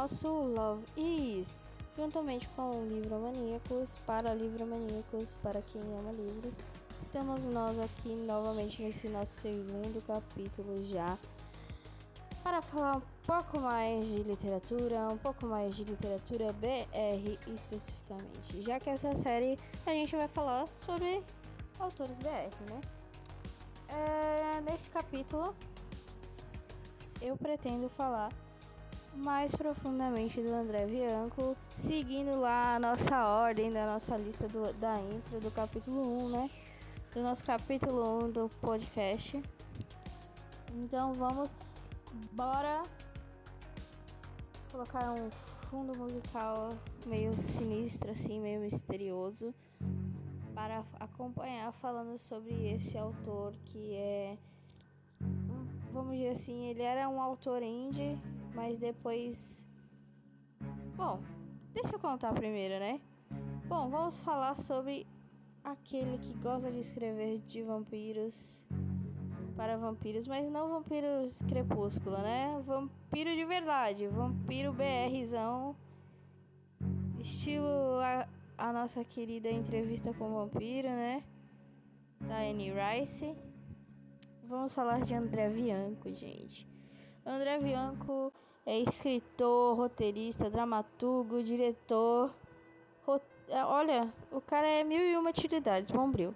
nosso Love Is, juntamente com Livro Maníacos, para Livro Maníacos, para quem ama livros. Estamos nós aqui novamente nesse nosso segundo capítulo já para falar um pouco mais de literatura, um pouco mais de literatura BR especificamente, já que essa série a gente vai falar sobre autores BR, né? É, nesse capítulo eu pretendo falar mais profundamente do André Bianco, seguindo lá a nossa ordem da nossa lista do, da intro do capítulo 1, né? Do nosso capítulo 1 do podcast. Então vamos, bora colocar um fundo musical meio sinistro, assim, meio misterioso, para acompanhar falando sobre esse autor que é, vamos dizer assim, ele era um autor indie mas depois. Bom, deixa eu contar primeiro, né? Bom, vamos falar sobre aquele que gosta de escrever de vampiros para vampiros, mas não vampiros crepúsculo, né? Vampiro de verdade, vampiro BRzão, estilo a, a nossa querida entrevista com o vampiro, né? Da Annie Rice. Vamos falar de André Bianco, gente. André Bianco é escritor, roteirista, dramaturgo, diretor. É, olha, o cara é mil e uma utilidades, bombril.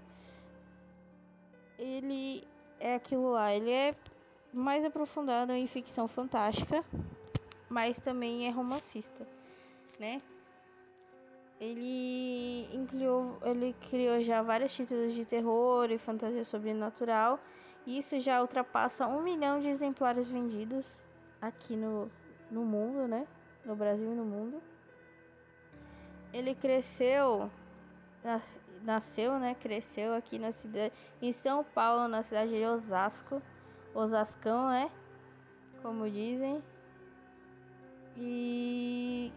Ele é aquilo lá, ele é mais aprofundado em ficção fantástica, mas também é romancista, né? Ele incluiu, ele criou já vários títulos de terror e fantasia sobrenatural isso já ultrapassa um milhão de exemplares vendidos aqui no, no mundo, né? No Brasil e no mundo. Ele cresceu, nasceu, né? Cresceu aqui na cidade, em São Paulo, na cidade de Osasco, Osascão, né? Como dizem. E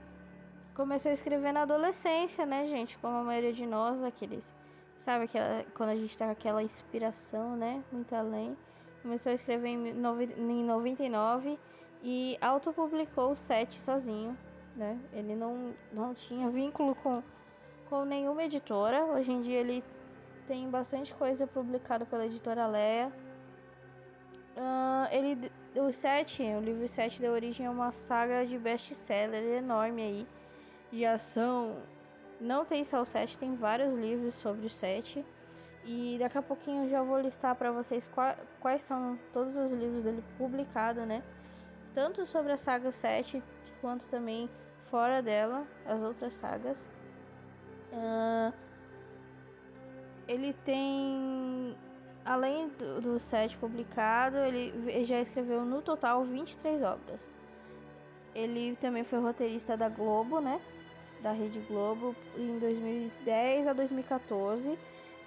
começou a escrever na adolescência, né, gente? Como a maioria de nós, aqueles Sabe aquela, quando a gente tá com aquela inspiração, né? Muito além. Começou a escrever em, em 99 e autopublicou o set sozinho, né? Ele não, não tinha vínculo com, com nenhuma editora. Hoje em dia ele tem bastante coisa publicada pela editora Leia. Uh, ele, o 7, o livro 7 da origem é uma saga de best-seller enorme aí, de ação, não tem só o 7, tem vários livros sobre o 7. E daqui a pouquinho eu já vou listar para vocês quais, são todos os livros dele publicados, né? Tanto sobre a saga 7 quanto também fora dela, as outras sagas. Uh, ele tem, além do, do 7 publicado, ele já escreveu no total 23 obras. Ele também foi roteirista da Globo, né? Da Rede Globo em 2010 a 2014.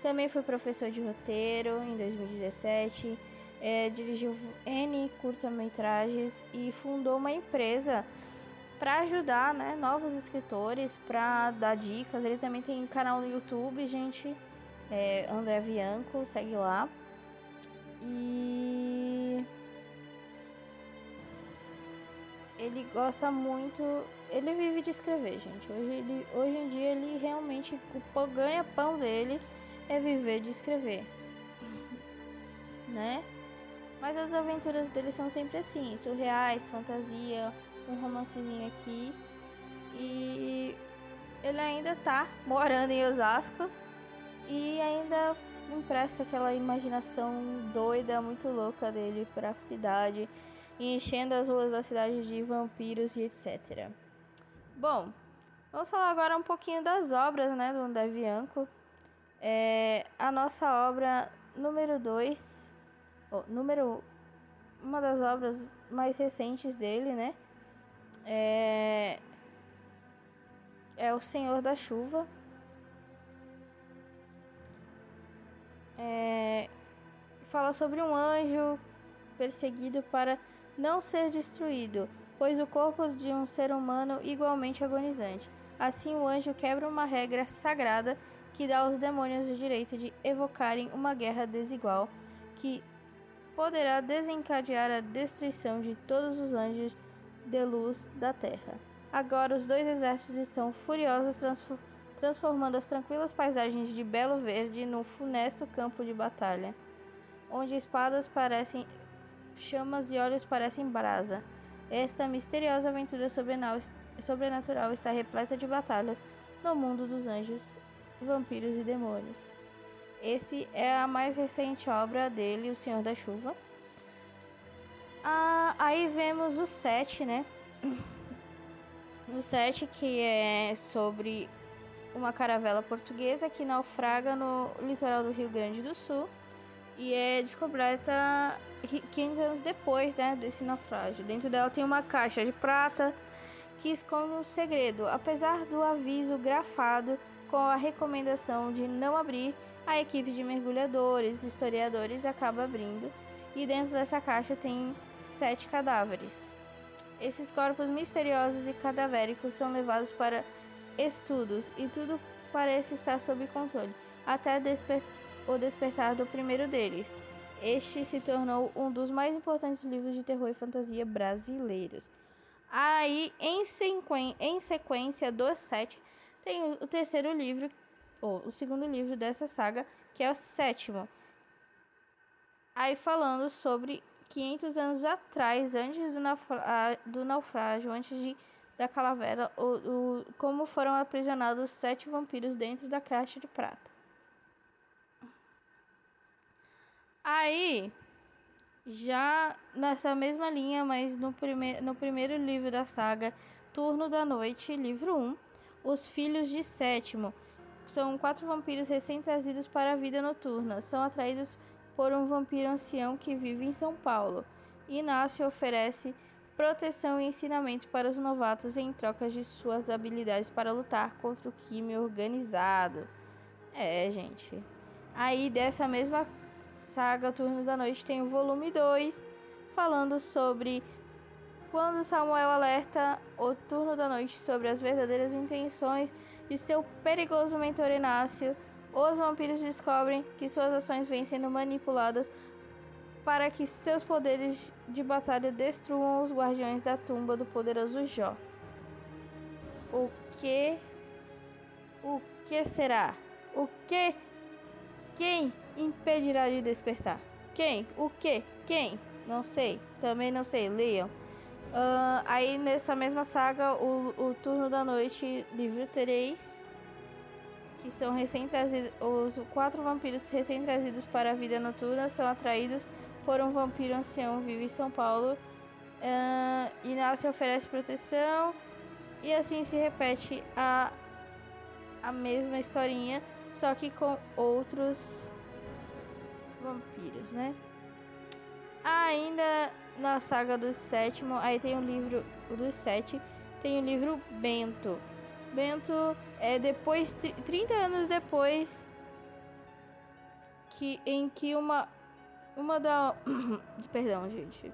Também foi professor de roteiro em 2017. É, dirigiu N curta-metragens e fundou uma empresa para ajudar né, novos escritores, para dar dicas. Ele também tem canal no YouTube, gente. É, André Bianco, segue lá. E ele gosta muito ele vive de escrever, gente. Hoje, ele, hoje em dia ele realmente o ganha-pão dele é viver de escrever. Né? Mas as aventuras dele são sempre assim, surreais, fantasia, um romancezinho aqui. E ele ainda tá morando em Osasco e ainda empresta aquela imaginação doida, muito louca dele para a cidade, enchendo as ruas da cidade de vampiros e etc. Bom, vamos falar agora um pouquinho das obras né, do André Bianco. É, a nossa obra número 2, oh, número uma das obras mais recentes dele, né? É, é O Senhor da Chuva. É, fala sobre um anjo perseguido para não ser destruído pois o corpo de um ser humano igualmente agonizante. Assim, o anjo quebra uma regra sagrada que dá aos demônios o direito de evocarem uma guerra desigual que poderá desencadear a destruição de todos os anjos de luz da terra. Agora os dois exércitos estão furiosos, transformando as tranquilas paisagens de Belo Verde num funesto campo de batalha, onde espadas parecem chamas e olhos parecem brasa. Esta misteriosa aventura sobrenatural está repleta de batalhas no mundo dos anjos, vampiros e demônios. Esse é a mais recente obra dele, O Senhor da Chuva. Ah, aí vemos o 7, né? O 7 que é sobre uma caravela portuguesa que naufraga no litoral do Rio Grande do Sul e é descoberta 500 anos depois né, desse naufrágio. Dentro dela tem uma caixa de prata que esconde um segredo. Apesar do aviso grafado com a recomendação de não abrir, a equipe de mergulhadores e historiadores acaba abrindo e dentro dessa caixa tem sete cadáveres. Esses corpos misteriosos e cadavéricos são levados para estudos e tudo parece estar sob controle, até desper o despertar do primeiro deles. Este se tornou um dos mais importantes livros de terror e fantasia brasileiros. Aí, em, em sequência dos sete, tem o terceiro livro, ou o segundo livro dessa saga, que é o sétimo. Aí falando sobre 500 anos atrás, antes do, do naufrágio, antes de, da calavera, o, o, como foram aprisionados sete vampiros dentro da caixa de prata. Aí, já nessa mesma linha, mas no, prime no primeiro livro da saga, Turno da Noite, livro 1, Os Filhos de Sétimo, são quatro vampiros recém-trazidos para a vida noturna. São atraídos por um vampiro ancião que vive em São Paulo. Inácio oferece proteção e ensinamento para os novatos em troca de suas habilidades para lutar contra o crime organizado. É, gente. Aí dessa mesma saga Turno da Noite tem o volume 2, falando sobre quando Samuel alerta o Turno da Noite sobre as verdadeiras intenções de seu perigoso mentor Inácio os vampiros descobrem que suas ações vêm sendo manipuladas para que seus poderes de batalha destruam os guardiões da tumba do poderoso Jó. O que? O que será? O que? Quem impedirá de despertar? Quem? O que? Quem? Não sei. Também não sei. Leiam. Uh, aí nessa mesma saga, o, o Turno da Noite, livro 3, que são recém-trazidos, os quatro vampiros recém-trazidos para a vida noturna são atraídos por um vampiro ancião vive em São Paulo. Uh, Inácio oferece proteção e assim se repete a, a mesma historinha, só que com outros vampiros, né? Ainda na saga do sétimo, aí tem o livro dos sete, tem o livro Bento. Bento é depois 30 anos depois que em que uma uma da perdão, gente,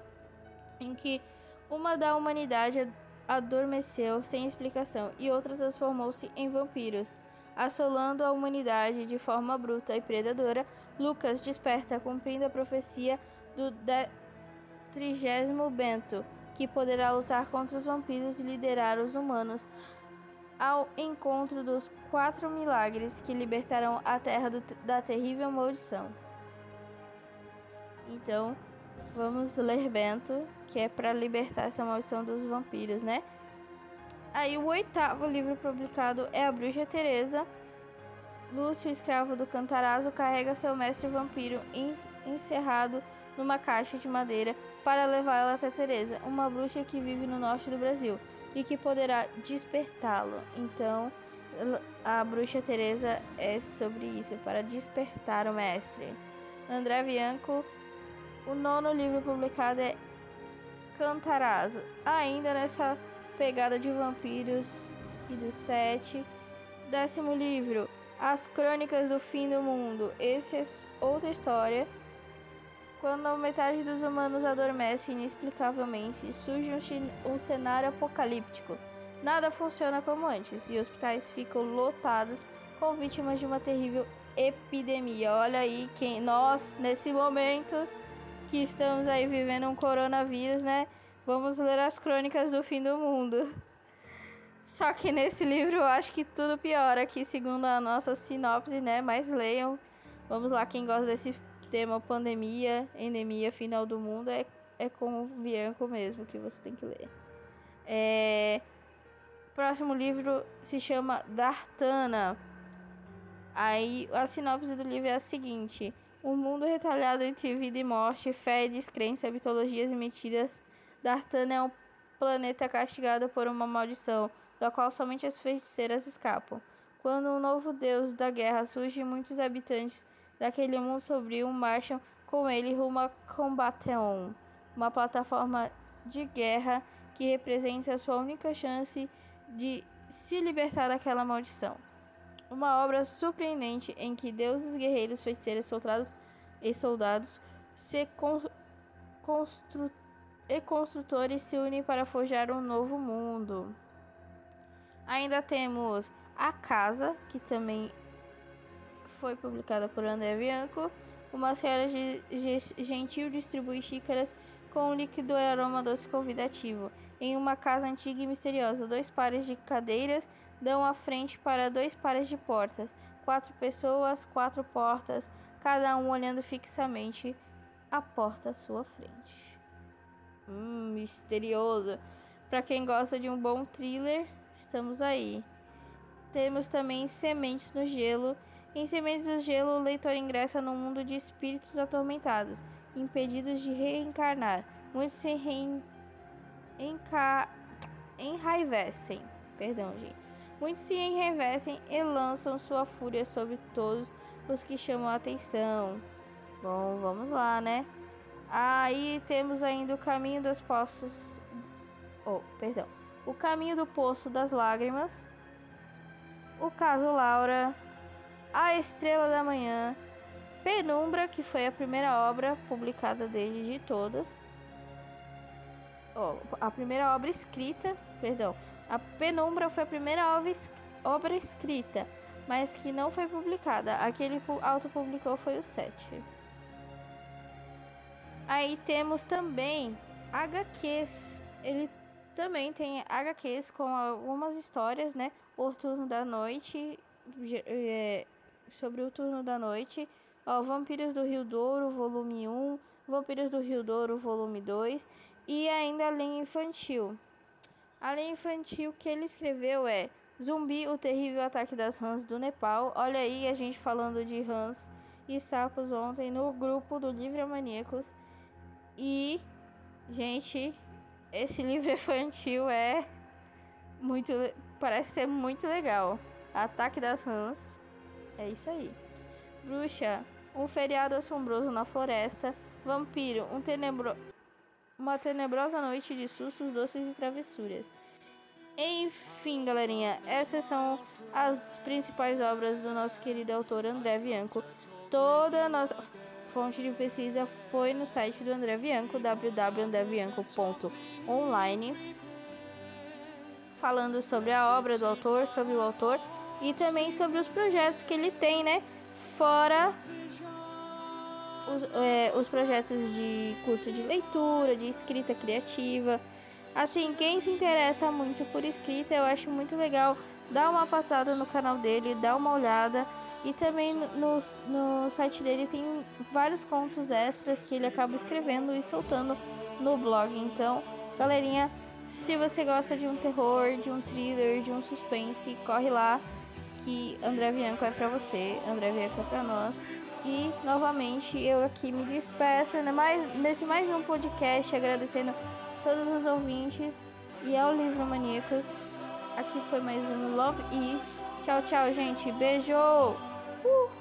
em que uma da humanidade adormeceu sem explicação e outra transformou-se em vampiros, assolando a humanidade de forma bruta e predadora. Lucas desperta cumprindo a profecia do trigésimo Bento, que poderá lutar contra os vampiros e liderar os humanos ao encontro dos quatro milagres que libertarão a terra do, da terrível maldição. Então, vamos ler Bento, que é para libertar essa maldição dos vampiros, né? Aí o oitavo livro publicado é A Bruxa Teresa. Lúcio, escravo do Cantarazo, carrega seu mestre vampiro encerrado numa caixa de madeira para levá-la até Teresa, uma bruxa que vive no norte do Brasil e que poderá despertá-lo. Então, a bruxa Teresa é sobre isso, para despertar o mestre. André Bianco, o nono livro publicado é Cantarazo. Ainda nessa pegada de vampiros e dos sete. Décimo livro, As Crônicas do Fim do Mundo. Essa é outra história quando metade dos humanos adormece inexplicavelmente, surge um, um cenário apocalíptico. Nada funciona como antes e hospitais ficam lotados com vítimas de uma terrível epidemia. Olha aí quem nós nesse momento que estamos aí vivendo um coronavírus, né? Vamos ler as crônicas do fim do mundo. Só que nesse livro eu acho que tudo piora aqui, segundo a nossa sinopse, né? Mas leiam. Vamos lá, quem gosta desse tema pandemia, endemia, final do mundo, é, é com o Bianco mesmo que você tem que ler. É... Próximo livro se chama Dartana. Aí a sinopse do livro é a seguinte: Um mundo retalhado entre vida e morte, fé descrença, mitologias e mentiras. Dartana é um planeta castigado por uma maldição, da qual somente as feiticeiras escapam. Quando um novo deus da guerra surge, muitos habitantes daquele mundo sombrio marcham com ele rumo a Combateon, uma plataforma de guerra que representa a sua única chance de se libertar daquela maldição. Uma obra surpreendente em que deuses, guerreiros, feiticeiros, soldados e soldados se constru e construtores se unem para forjar um novo mundo. Ainda temos A Casa, que também foi publicada por André Bianco. Uma senhora gentil distribui xícaras com um líquido e aroma doce convidativo. Em uma casa antiga e misteriosa, dois pares de cadeiras dão a frente para dois pares de portas. Quatro pessoas, quatro portas, cada um olhando fixamente a porta à sua frente. Hum, misterioso. Para quem gosta de um bom thriller, estamos aí. Temos também Sementes no Gelo. Em Sementes no Gelo, o leitor ingressa num mundo de espíritos atormentados impedidos de reencarnar. Muitos se enraivecem. Perdão, gente. Muitos se enraivecem e lançam sua fúria sobre todos os que chamam a atenção. Bom, vamos lá, né? Aí temos ainda o caminho dos poços. Oh, perdão. O caminho do poço das lágrimas. O caso Laura. A estrela da manhã. Penumbra, que foi a primeira obra publicada dele de todas. Oh, a primeira obra escrita, perdão. A Penumbra foi a primeira obra, escrita, mas que não foi publicada. Aquele autopublicou foi o 7. Aí temos também HQs. Ele também tem HQs com algumas histórias, né? O Turno da Noite, é, sobre o Turno da Noite, Ó, Vampiros do Rio Douro, volume 1, Vampiros do Rio Douro, volume 2 e ainda a linha infantil. A linha infantil que ele escreveu é Zumbi, o terrível ataque das rãs do Nepal. Olha aí a gente falando de rãs e sapos ontem no grupo do Livre Maníacos. E, gente, esse livro infantil é muito. Parece ser muito legal. Ataque das rãs. É isso aí. Bruxa, um feriado assombroso na floresta, vampiro, um tenebro... uma tenebrosa noite de sustos, doces e travessuras. Enfim, galerinha, essas são as principais obras do nosso querido autor André Bianco. Toda a nossa fonte de pesquisa foi no site do André Bianco, www.andrebianco.online, falando sobre a obra do autor, sobre o autor e também sobre os projetos que ele tem, né? Fora os, é, os projetos de curso de leitura, de escrita criativa. Assim, quem se interessa muito por escrita, eu acho muito legal dar uma passada no canal dele, dar uma olhada. E também no, no site dele tem vários contos extras que ele acaba escrevendo e soltando no blog. Então, galerinha, se você gosta de um terror, de um thriller, de um suspense, corre lá que André Bianco é pra você, André Bianco é pra nós. E novamente eu aqui me despeço né, mais, nesse mais um podcast, agradecendo todos os ouvintes e ao Livro Maníacos. Aqui foi mais um Love Is. Tchau, tchau, gente. Beijo! Uh!